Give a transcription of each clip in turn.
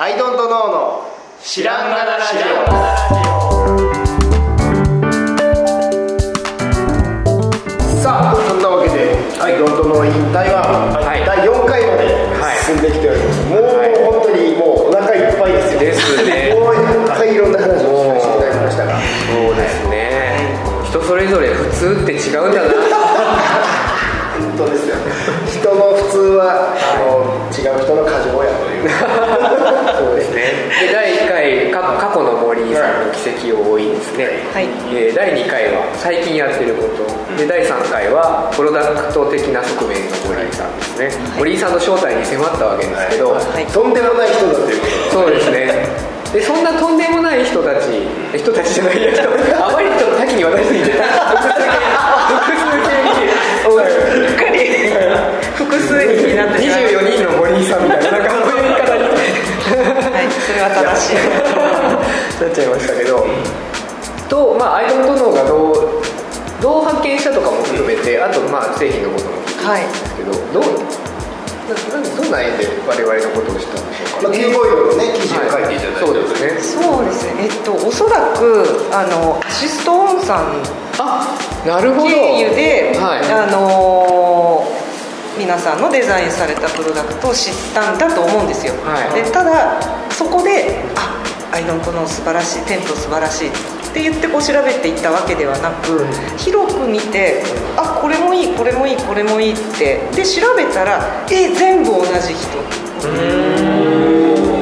アイドントノーの知らんがなラジオ。さあそんなわけでアイドントノー引退は、はい。第4回まで進んできております、もう、はい。本当にもうお腹いっぱいですよ。ですね。もういっぱいいろんな話を聞かせていただきましたが。そうですね。人それぞれ普通って違うんだな。本当ですよ。ね人の普通はあの違う人の過剰やという。そうですね。で第1回か過去の森さんの奇跡を追いですね、はい。えー第2回は最近やってること。で第3回はプロダクト的な側面の森井さんですね、森井さんの正体に迫ったわけですけど、はい。とんでもない人だということそうですね。でそんなとんでもない人たち人たちじゃないや人まあアイドントノーがどうどう発見したとかも含めてあとまあ製品のことも聞いはいたんですけど、どうななどんな縁で我々のことを知ったんでしょうか？まあ、キューボイドのね記事を書いていただいて、そうですね。そうですね。えっとおそらくあのアシストオンさん。あなるほど。経由で、はい。あのー皆さんのデザインされたプロダクトを知ったんだと思うんですよ、はい。でただそこで「あアイドントの素晴らしいテント素晴らしい」って言ってこう調べていったわけではなく、広く見て「あこれもいいこれもいいこれもいい」ってで調べたら「え全部同じ人」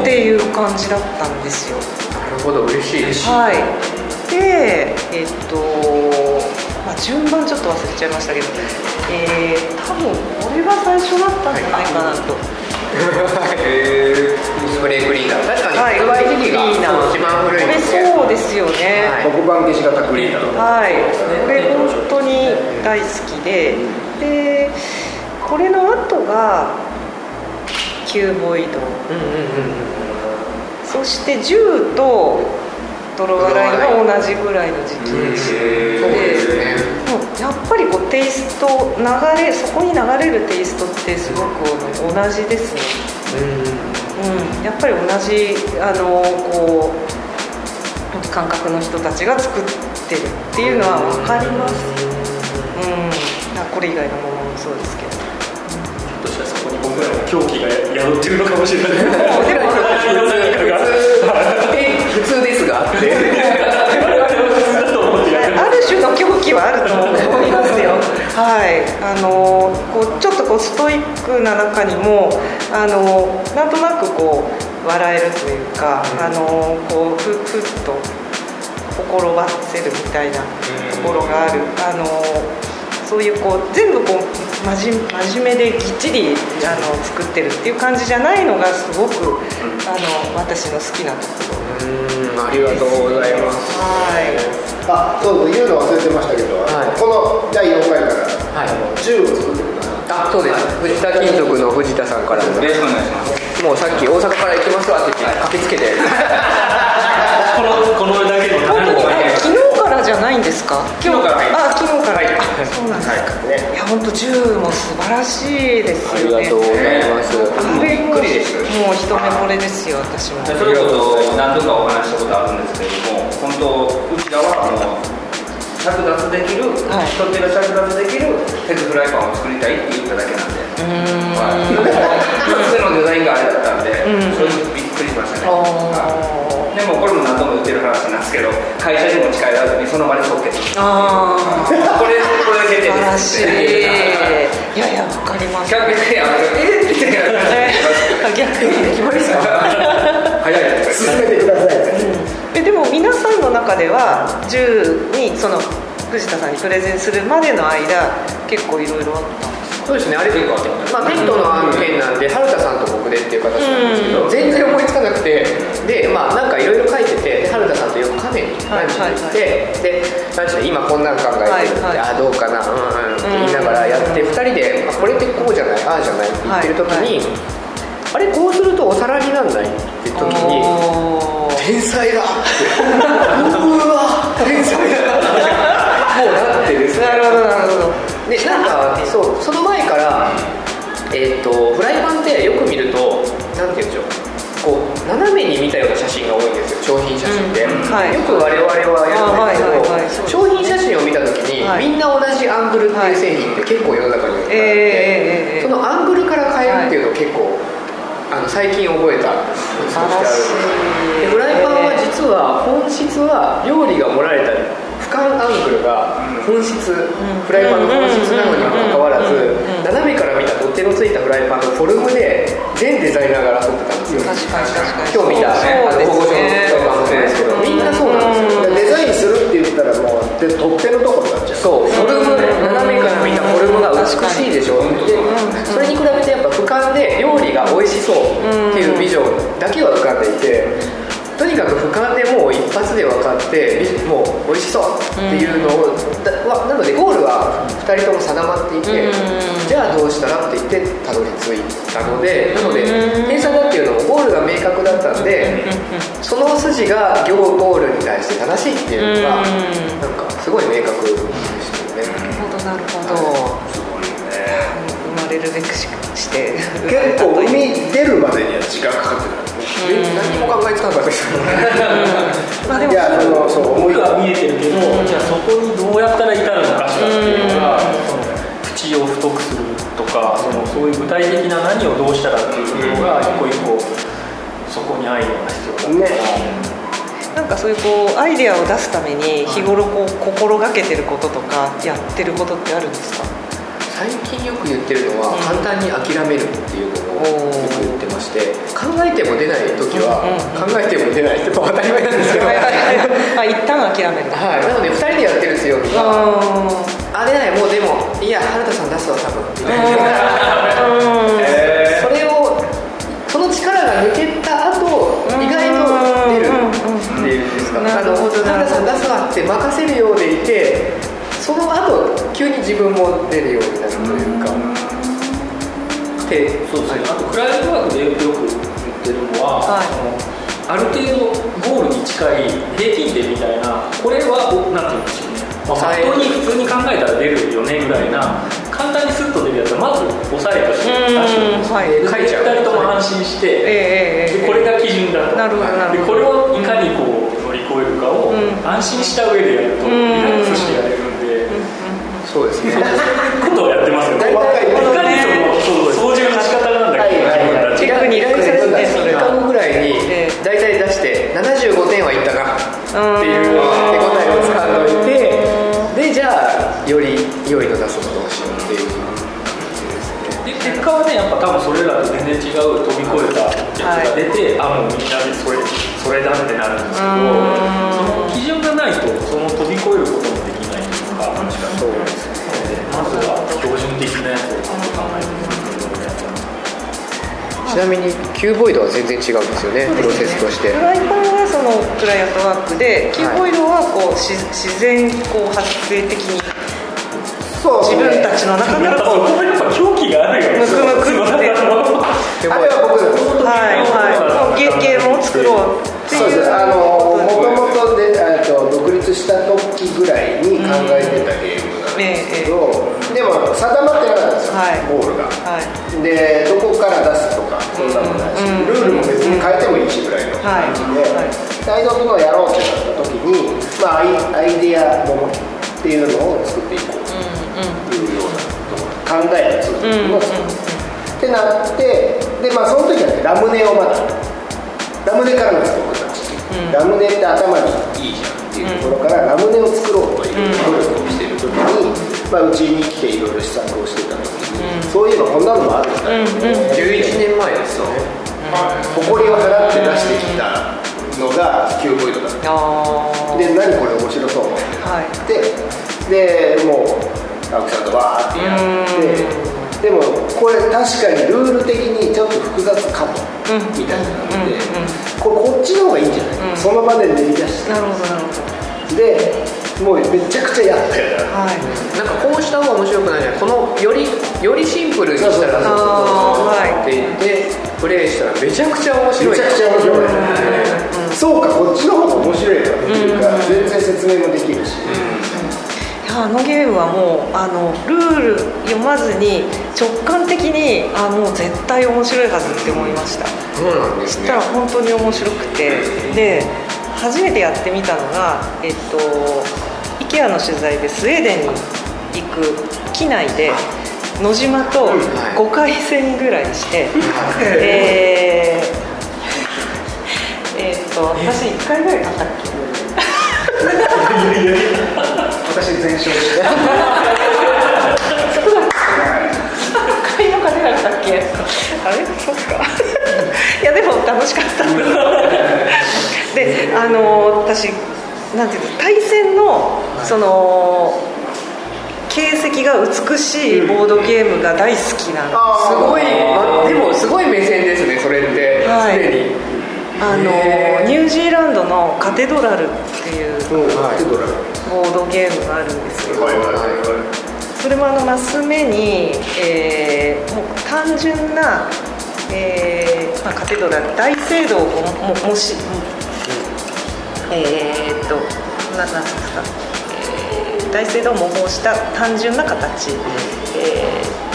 っていう感じだったんですよ。なるほど嬉しいです。はい。でえっと、まあ、順番ちょっと忘れちゃいましたけどえー、多分これが最初だったんじゃないかなと、スプレークリーナー。確かにはい発売時期が一番古いこれですねそうですよね。はい。黒板消し型クリーナーはい、これ本当に大好きで。でこれの後がキューボイド。うんうんうんそして10と泥洗いが同じぐらいの時期でして、そうですねやっぱりこうテイスト流れそこに流れるテイストってすごく同じですね、うん、やっぱり同じあのこう感覚の人たちが作ってるっていうのは分かります、うん、あこれ以外のものもそうですけど。としたらそこに僕らの狂気が宿ってるのかもしれない。でもえ 普通ですが 狂気はあると思いますよ。はい、あのこうちょっとこうストイックな中にもあのなんとなくこう笑えるというか、あのこうふふっと心ばせるみたいなところがある。あのそういうこう全部こう真面真面目でぎっちりあの作ってるっていう感じじゃないのがすごくあの私の好きなところ。うんありがとうございますはい。あそうそう言うの忘れてましたけど、はい。この第4回から、はい。あの銃を作ってくださいあそうです。藤田金属の藤田さんからよろしくお願いします。もうさっき大阪から行きますわって言って駆けつけて。このこのだけの本当にね昨日からじゃないんですか？昨日からはいあ昨日から、はい。あそうなんですか、ねい。や本当銃も素晴らしいですあよね。りがとうございます。びっくりです。もう一目惚れですよ私も。それこそ何度かお話ししたことあるんですけれども本当着脱できる、はい。人手が着脱できる鉄フライパンを作りたいって言っただけなんで。はい、一つのデザインがあれだったんで、うん。それにびっくりしましたね、でもこれも何度も言ってる話なんですけど会社に持ち帰らずにその場で即決ああこれこれ決定素晴らしですい。いやいやわかります。100円やえっって 逆に決まりですか？早いとか進めて。ください、えでも皆さんの中では銃にその藤田さんにプレゼンするまでの間結構いろいろあったんですそうですねあれまあペットの案件なんで春田さんと僕でっていう形なんですけど、全然思いつかなくてでまあなんかいろいろ書いててで春田さんとよくカフェにランチに行って、でランチで今こんなん考えてるって、はいはい。ああどうかなうんうんって言いながらやって、二人で、まあ、これってこうじゃないああじゃないって言ってる時に、あれこうするとお皿になんない？って時に天才だ。うわ。天才だ。もうなってですねなるほどなるほど。でなんかそうその前からえっ、とフライパンってよく見るとなんて言うんでしょう。こう斜めに見たような写真が多いんですよ商品写真って、うん。はい。よく我々はやるんですけど、商品写真を見た時に、はい。みんな同じアングルっていう製品って結構世の中にはあって、そのアングルから変えるっていうのを結構、あの最近覚えた。コツとしてあるでフライパンは実は本質は料理が盛られた俯瞰アングルが本質、フライパンの本質なのにもかかわらず、うん。斜めから見た取っ手のついたフライパンのフォルムで全デザイナーが争ってたんですよ。今日見た保護所のフライパンもそうですけど。みんなそうなんですよ。デザインするって言ったらもうで取っ手のところになっちゃうそう。フォルム斜めから見たフォルムが美しいでしょ。でそれに比べてやっぱ俯瞰で料理が美味しそうっていうビジョンだけは浮かんでいてとにかく俯瞰でもう一発で分かってビもう美味しそうっていうのをだわなのでゴールは2人とも定まっていてじゃあどうしたらって言ってたどり着いたのでなので偏差だっていうのもゴールが明確だったんでその筋が行ゴールに対して正しいっていうのがなんかすごい明確でしたよね。なるほどなるほど。すごい。よね生まれるべくしして。結構 海出るまでには時間かかってるえ何も考えつかなかったですよまあでもいやそのそう思い僕は見えてるけど、じゃあそこにどうやったら至るのかしらっていうのが、その口を太くするとかそのそういう具体的な何をどうしたらっていうのが一個一個そこにアイデアが必要だから、なんかそういうこうアイデアを出すために日頃こう心がけてることとかやってることってあるんですか？最近よく言ってるのは簡単に諦めるっていうのをよく言ってまして考えても出ない時は考えても出ないって当たり前なんですけど。はいまあ一旦諦める。はい、なので2人でやってる強みはああ出ないもうでもいや原田さん出すわ多分みたいな。それをその力が抜けた後意外と出るっていうんですか原田さん出すわって任せるようでいてその後急に自分も出るようになるそうですね、あとクライアントワークでよく言ってるのは、はい。そのある程度ゴールに近い平均点みたいなこれはおなんて言うんでしょうね、本当に普通に考えたら出るよねぐらいな簡単にスッと出るやつはまず抑えとして出してはい。で書いちゃう2人とも安心して、ええええでこれが基準だと。なるほどなるでほど。これをいかにこう乗り越えるかをうん。安心した上でやるとリラックスしてやれるんで、そうですね。ことをやってますよねっていう手応えを掴んどいてでじゃあより良いの出すのどうしようっていう。で結果はねやっぱ多分それらと全然違う飛び越えたやつが出て、あもうみんなでそれそれだってなるんですけどその基準がないとその飛び越えることもできないというかそうまずは標準的なやつを考えてちなみにキューボイドは全然違うんですよねプロセスとして。フライパンはそのクライアントワークでキーボイドはこうし自然こう発生的にそう。自分たちの中からこうこやっぱ狂気があるよね。むくむくってであれは僕はいはい。ゲゲームを作ろうっていうそうです。あのもとももとでえっと独立した時ぐらいに考えてたゲームなんですけど、でも定まってなかったんですよ、はい。ゴールが。はい。でどこから出すとかそんなのもないし、うんルールも別に変えてもいいしぐらいの感じで、はい。はい大道のをやろうってなった時に、まあ、アイアイデアものっていうのを作っていこうというような考えるツールを作る、ってなってでまあその時はねラムネをまだラムネからなんですよ僕たち、ラムネって頭にいいじゃんっていうところから、ラムネを作ろうという努力をしている時に、まあ、うちに来ていろいろ試作をしてた時に、そういえばこん。なのもあるん。だよ、11年前ですよね誇りを払って出してきたのがキューボイドだったあで何これ面白そうってあはいなってでもう青木さん。とわーってやってでもこれ確かにルール的にちょっと複雑かも、みたいなので、これこっちの方がいいん。じゃない、その場で練り出してなるほどなるほどでもうめちゃくちゃやったよなはい。なんかこうした方が面白くないじゃんこのよりよりシンプルにしたらそうって言ってプレイしたらめちゃくちゃ面白い。めちゃくちゃ面白い、そうかこっちの方が面白いわ。っていうか、全然説明もできるし、いやあのゲームはもうあのルール読まずに直感的にあもう絶対面白いはずって思いました。そうなんですね。そしたら本当に面白くて。で初めてやってみたのがえっと IKEA の取材でスウェーデンに行く機内で野島と5回戦ぐらいして、えーえーっと私1回ぐらい買ったっけ？私全勝して買いの金だった。っけあれそっかいやでも楽しかった。であの私なんていうの対戦のその形跡が美しいボードゲームが大好きなんですすごい、ま、でもすごい目線ですねそれって。はい。常に。あのニュージーランドのカテドラルっていうボードゲームがあるんですよはいはいはいはい。それもあのマス目に、えーもう単純な、えーまあ、カテドラル大聖堂をもももし、えーっとななんですか、えー大聖堂を模倣した単純な形、えー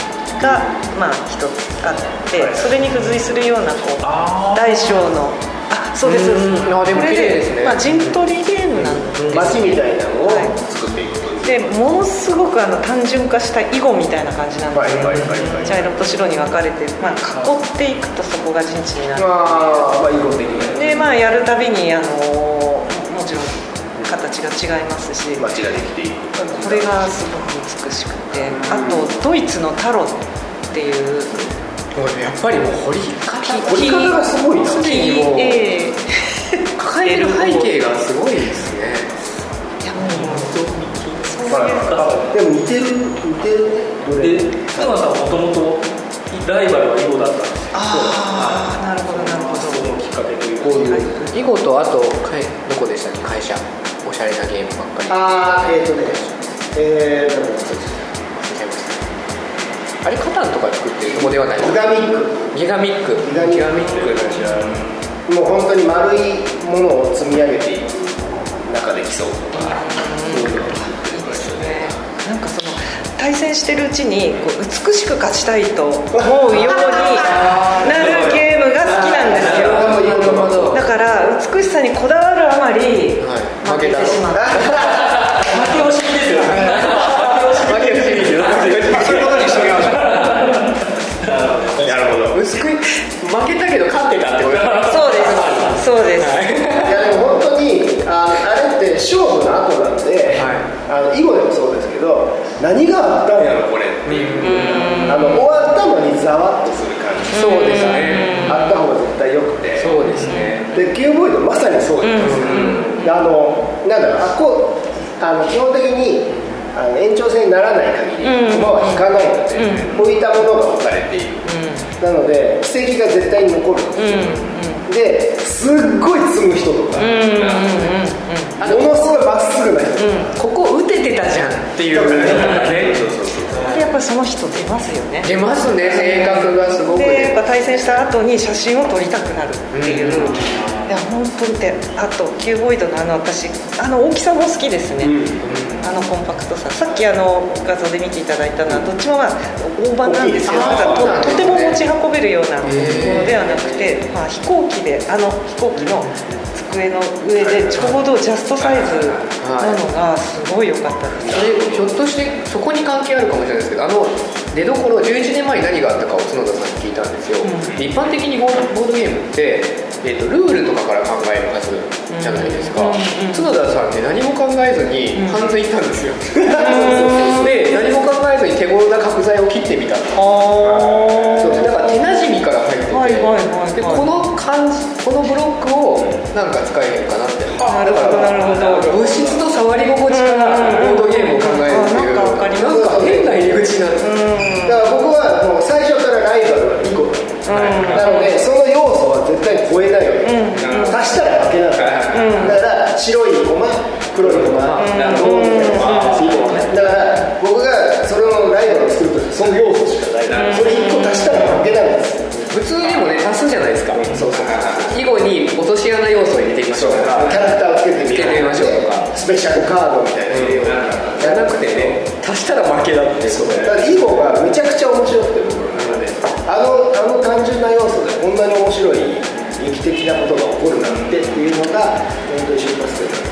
がまあ一つあってそれに付随するようなこう大小のあそうですあでもこれ綺麗ですね。まあ、陣取りゲームなんです街みたいなのをはい作っていくという。でものすごくあの単純化した囲碁みたいな感じなんですよ、はいはい茶色と白に分かれて、まあ、囲っていくとそこが陣地になる。まあ囲碁的なでまあやるたびにあのもちろん形が違いますしこ街ができていくれがすごく美しくてあとドイツのタロっていうもうやっぱりもう掘り方掘り方がすごいな。常にも抱えてる背景がすごいですね。いやもうでも似てる似てるね。でさんはもともとライバルは囲碁だったんですよああなるほどなるほそどのきっかけというかこういう。囲碁とあとかいどこでしたっけ？会社。おしゃれなゲームばっかり。ああえっ、ー、とねえー、あれカタンとか作ってるとこではないギガミック。ギガミック。ギガミック。ク。もう本当に丸いものを積み上げていく中で競うとか。なんかその対戦してるうちにこう美しく勝ちたいと思うようになるゲーム美しさにこだわるあまりはい。負けてしまった。負け惜しみですよね。負け惜しみですよ。そういうことにしときましょう。なるほど。薄く負けたけど勝ってたってことそうです。そうです、い。やでも本当にああれって勝負の後なんで、あの囲碁でもそうですけど何があったんやろこれっていう。あの終わったのにざわっとするそうですね。あった方が絶対良くて。そうですね。でキューボイドまさにそうなんですあのなんだろうあこうあの基本的にあの延長戦にならない限り駒は引かないので、置いたものが置かれている、なので奇跡が絶対に残る。んですよ、ですっごい積む人とか、ものすごいまっすぐな人、ここ打ててたじゃんっていう。ねっぱりその人出ますよね。出ますね性格がすごく。でやっねぱ対戦した後に写真を撮りたくなる。っていう、いや本当に。であとキューボイドのあの私あの大きさも好きですね、あのコンパクトささっきあの画像で見ていただいたのはどっちもまあ大判なんですよととても持ち運べるようなものではなくて、まあ、飛行機であの飛行機の机の上でちょうどジャストサイズなのがすごい良かったです、それひょっとしてそこに関係あるかもしれないですけどあの出どころ11年前に何があったかを角田さんに聞いたんですよ、一般的にボードゲームって、えー、とルールとかから考えるはずじゃないですか、角田さんって何も考えずに半ズ行ったんですよ、で何も考えずに手頃な角材を切ってみた。そうだから手なじみから入ってて、はいはいはいはい。でこの感じこのブロックをなんか使えへんかなって。なるほどなるほど。物質と触り心地からボードゲームを考えるっていう黒い駒、銅みたいな囲碁ねだから僕がそれのライバルを作るときその要素しかない、それ1個足したら負けなん。です普通にもね足すじゃないですかそうそう囲碁に落とし穴要素を入れてみましょうとかキャラクターをつけてみましょうとかスペシャルカードみたいなの入れようじゃなくてね足したら負けだっていうだから囲碁がめちゃくちゃ面白くて僕の中であのあの単純な要素でこん。なに面白い劇的なことが起こるなん。てっていうのが本当に瞬発点な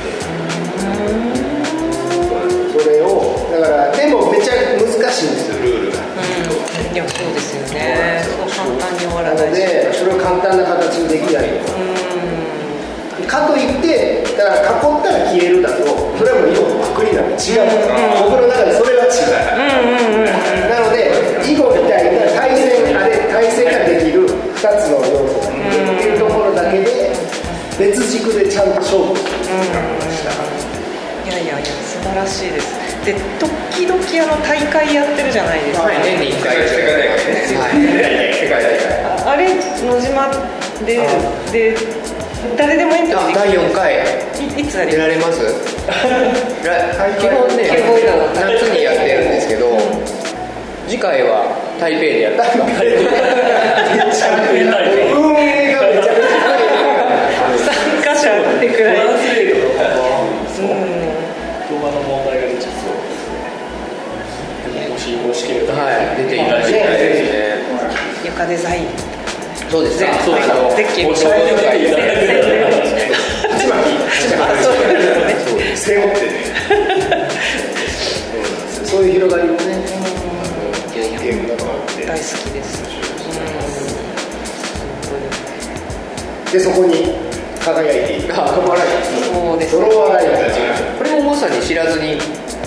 かといってだから囲ったら消えるだとそれはもう囲碁のパクリなんで違う。ん。ですよ僕の中でそれは違う。なので囲碁みたいな対戦あれ対戦ができる2つの要素っていうところだけで別軸でちゃんと勝負するした。いやいやいや素晴らしいです。で時々あの大会やってるじゃないですか、はい。年に1回。世界大会ねはい。世界大会ああれ野島でで誰でもいいんですあ第4回。いいつあり？出られます？ら 基本ね夏にやってるんですけど次回は台北で。やるんで。すか運営がめちゃくちゃ参加者ってくらい。はい。出ていただきたいですね床デザインそうですねそうですあのゼッケンおしゃれでいただければあそうですね。背負ってねそういう広がりもねゲームだと思って大好きです。でそこに輝い。ているあドロワライそうですドロワライトこれもまさに知らずに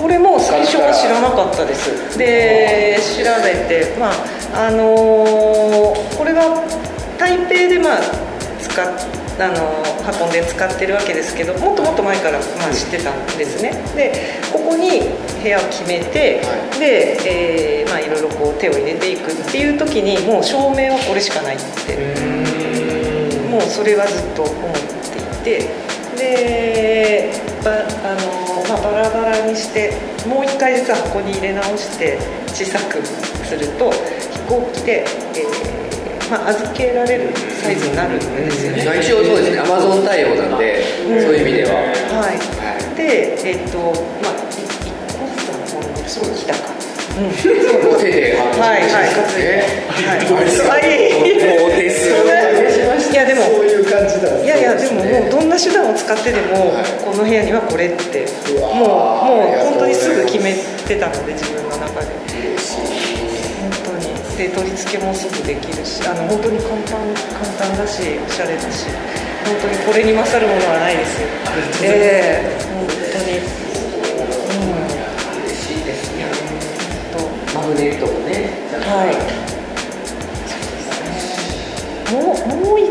これも最初は知らなかったですで調べてまああのーこれは台北でまあ使っあのー運んで使ってるわけですけどもっともっと前から、まあ、知ってたんですね。でここに部屋を決めて、はで、えーまあ、いろいろこう手を入れていくっていう時にもう照明はこれしかないってもうそれはずっと思っていてでばあの、まあ、バラバラにしてもう一回実は箱に入れ直して小さくすると飛行機で、えーまあ、預けられるサイズになるんですよね。一応そうですね。アマゾン対応なんで、そういう意味では。はい。はでえっ、とまあい一個ずつ運んでそうきたか。うん、い手ではいはいねはい。はい。もう手数料いやでもそういう感じなんですいやいやでももうどんな手段を使ってでも、はい。この部屋にはこれってもうもう本当にすぐ決めてたので自分の中で本当にで取り付けもすぐできるしあの本当に簡単簡単だしおしゃれだし本当にこれに勝るものはないですよ。ええ。本当に。うん嬉しいですね。本マグネットもね。当はい。もうもう一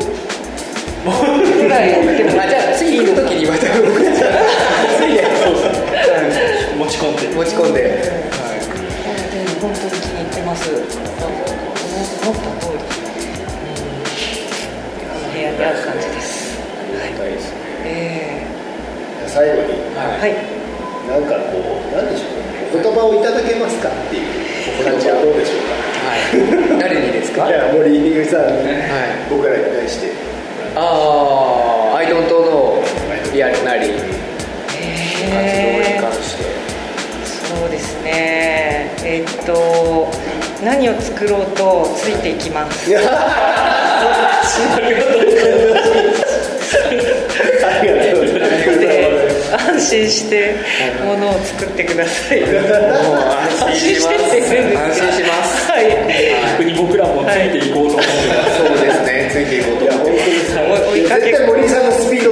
ぐらいでも。あじゃあ次行く時にまた僕たち持ち込んで。持ち込んで、でます。思った通り、この部屋にある感じです。え最後にはえはい。なんかこうなんでしょうねお言葉をいただけますかっていうお話はどうでしょうかはい誰にですかいや森井さんにはい僕らに対してああ、アイドントノーリアルなり活動にえ関して。そうですね。えっと何を作ろうとついていきます。ありがとうございで安心してものを作ってください。安心します。安心して安心します。はい。逆に僕らもついていこうと思ってます、そうですね、ついていこうと思って。絶対森井さんのスピード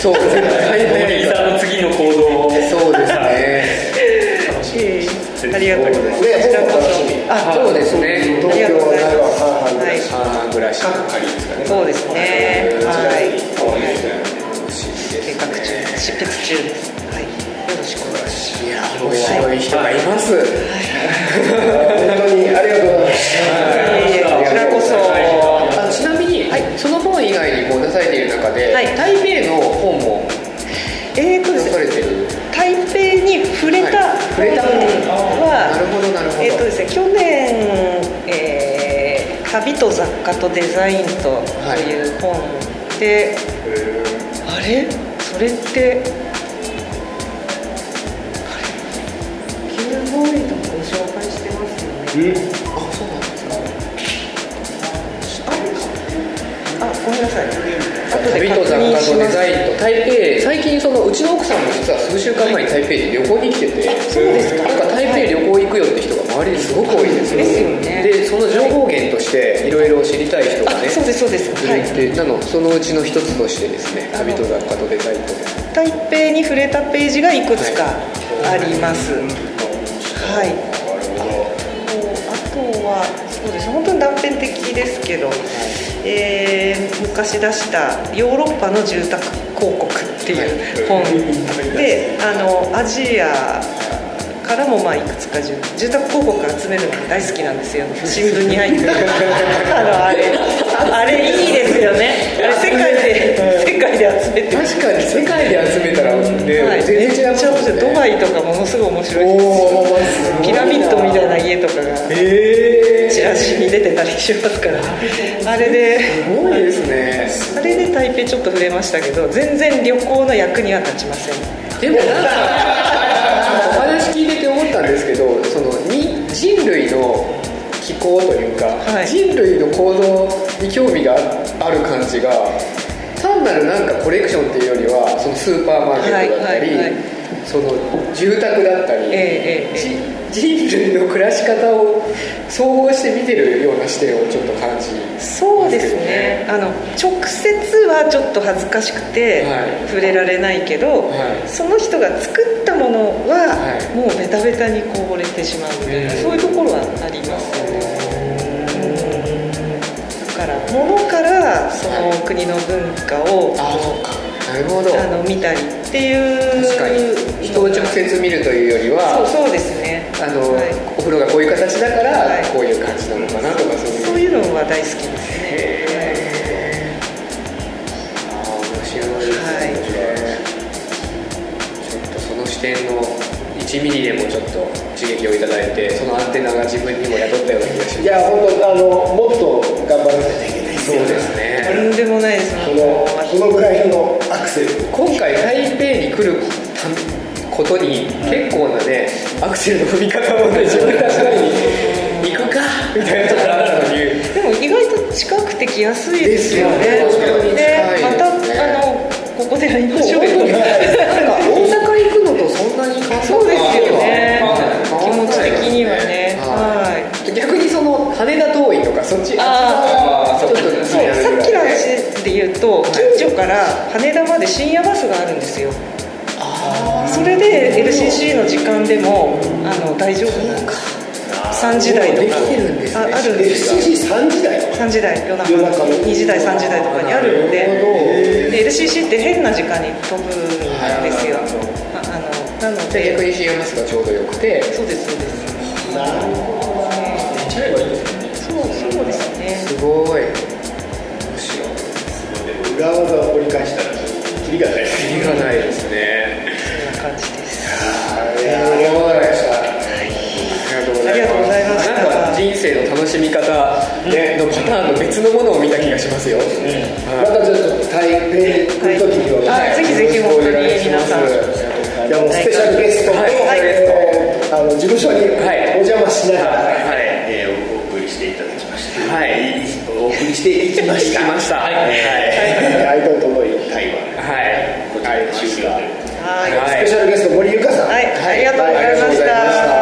そう、絶対森井さんの次の行動をそうですね。ええありがとうございます。そ。あ、そうです。ね。東京な半々ぐらい。は半々ぐらい。しか。仮ですかねそうですね。はい。計画中、執筆中です。はい。よろしくお願い。しい。や、面白い。人がい。ます。本当にありがとうござい。ますます。い。えい。えこちらこそ。あちなみに、その本以外にこう出されてい。る中で、はい。台北の本もえーとで出さすね、れてる。台北に触れたはい触れた本は、なるほどなるほどえーとですね、去年、えー旅と雑貨とデザインと」という本で、あれ？それってキューボーイとご紹介してますよね、後で旅と雑貨とデザインと台北最近そのうちの奥さんも実は数週間前に台北に旅行に来ててそうですか？なんか台北旅行行くよって人が周りにすごく多いんですよ。ね。でその情報源としていろいろ知りたい人がねあそうですそうです。はい。いてなのそのうちの一つとしてですね旅と雑貨とデザインとで台北に触れたページがいくつかあります。はい、あとはそうです本当に断片的ですけど、えー昔出した「ヨーロッパの住宅広告」っていう本であのアジアからもまあいくつか住住宅広告集めるのが大好きなんですよ。新聞に入ってる。あのあれ。あれいいですよね。あれ世界で世界で集めて確かに世界で集めたらね、はい、全然違いますめっちゃ面白いドバイとかものすごい面白いです。ピラミッドみたいな家とかがえチラシに出てたりしますから。あれで。すごいですね。あれで台北ちょっと触れましたけど全然旅行の役には立ちません。でもなんか 聞いてて思ったんですけどそのに人類の気候というか、はい。人類の行動に興味がある感じが単なるなんかコレクションっていうよりはそのスーパーマーケットだったり、はいはいはいその住宅だったり、えええ人類の暮らし方を総合して見てるような視点をちょっと感じそうですね。あの直接はちょっと恥ずかしくてはい。触れられないけど、はい。その人が作ったものははい。もうベタベタにこぼれてしまうみたいな、うん。そういうところはありますよねだから物からその国の文化をああそっか。なるほど。あの見たりっていう。確かに。人を直接見るというよりはそうそうですね。あの、はい。お風呂がこういう形だから、はい。こういう感じなのかなとかそういう。そういうのは大好きですね。ああ面白い。ですね、はい。ちょっとその視点の1ミリでもちょっと刺激をいただいてそのアンテナが自分にも宿ったような気がします。いや本当あのもっと頑張らないといけない。そうですねとんでもないですこのこのぐらいのアクセル。今回台北に来るたことに結構なねアクセルの踏み方をね自分たちなりに行くかみたいなところあったのに。でも意外と近くて来やすいですよね。ですよねでまたあのここでやりましょうよなんか大阪行くのとそんなに変わらないそうですよね。気持ち的にはね。ははい。い逆にその羽田遠いとかそっちあちょっと話で言うと近所から羽田まで深夜バスがあるんですよ。それで LCC の時間でもあの大丈夫なんです。3時台とか。ああるんです。よ FCC3 時台？3時台夜中。夜中の。2時台3時台とかにあるんで。で LCC って変な時間に飛ぶんですよ。ああのなので。逆でに CM バスがちょうどよくて。そうですそうです。なるほど。寝ちゃえばいいですよね。そうそうですね。すごい裏技を掘り返したらキリがないですキリがないですね。そんな感じです。いやありがとうございましたありがとうございましたなんか人生の楽しみ方ねのパターンの別のものを見た気がしますよ、またちょっと台北に来る時には、はい。ぜひぜひ本当に皆さん。いやもうスペシャルゲストと、はい。えーあの事務所にはい。お邪魔しながら、はい。えーお送りしていただきましたはいお送りしていきました。来ました。はい。アイドルとの台湾はい。こちらで終了。ではい。はい。スペシャルゲスト森ゆかさん、はい。ありがとうございました